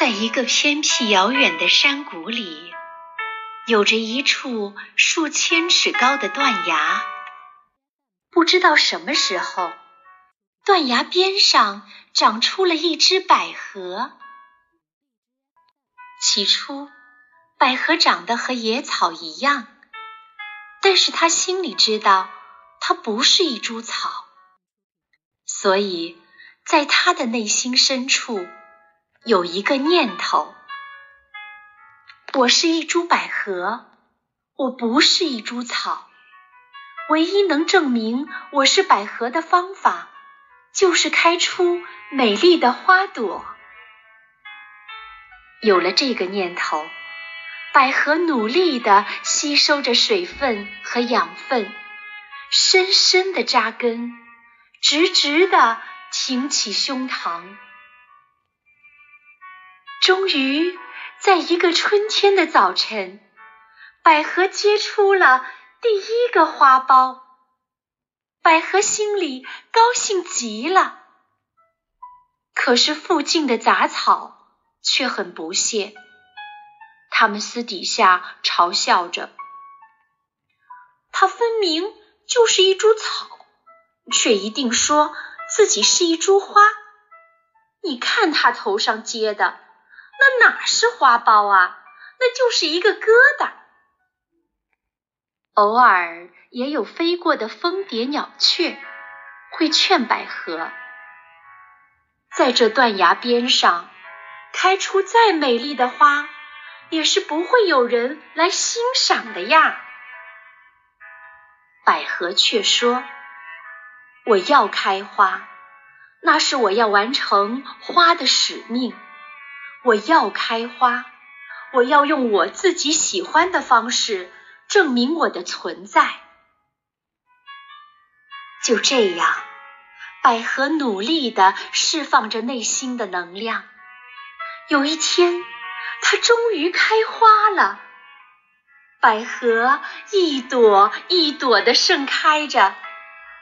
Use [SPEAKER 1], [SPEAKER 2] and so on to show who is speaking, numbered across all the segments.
[SPEAKER 1] 在一个偏僻遥远的山谷里，有着一处数千尺高的断崖。不知道什么时候，断崖边上长出了一只百合。起初，百合长得和野草一样，但是他心里知道，它不是一株草，所以在他的内心深处。有一个念头：我是一株百合，我不是一株草。唯一能证明我是百合的方法，就是开出美丽的花朵。有了这个念头，百合努力地吸收着水分和养分，深深地扎根，直直地挺起胸膛。终于，在一个春天的早晨，百合结出了第一个花苞。百合心里高兴极了，可是附近的杂草却很不屑，他们私底下嘲笑着：它分明就是一株草，却一定说自己是一株花。你看它头上结的。那哪是花苞啊？那就是一个疙瘩。偶尔也有飞过的蜂蝶、鸟雀会劝百合，在这断崖边上开出再美丽的花，也是不会有人来欣赏的呀。百合却说：“我要开花，那是我要完成花的使命。”我要开花，我要用我自己喜欢的方式证明我的存在。就这样，百合努力地释放着内心的能量。有一天，它终于开花了。百合一朵一朵地盛开着，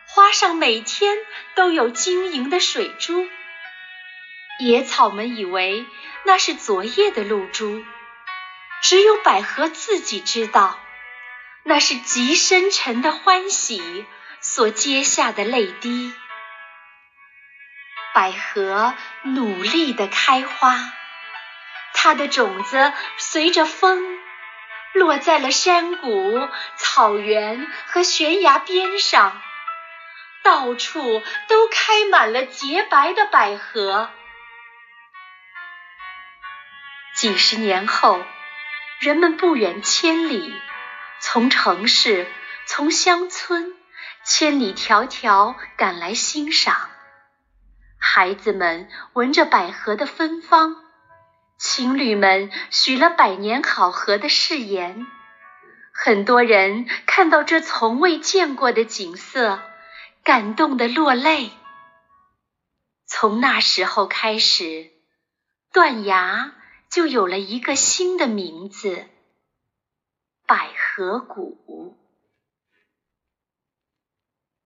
[SPEAKER 1] 花上每天都有晶莹的水珠。野草们以为那是昨夜的露珠，只有百合自己知道，那是极深沉的欢喜所结下的泪滴。百合努力地开花，它的种子随着风落在了山谷、草原和悬崖边上，到处都开满了洁白的百合。几十年后，人们不远千里，从城市、从乡村，千里迢迢赶来欣赏。孩子们闻着百合的芬芳，情侣们许了百年好合的誓言。很多人看到这从未见过的景色，感动得落泪。从那时候开始，断崖。就有了一个新的名字——百合谷。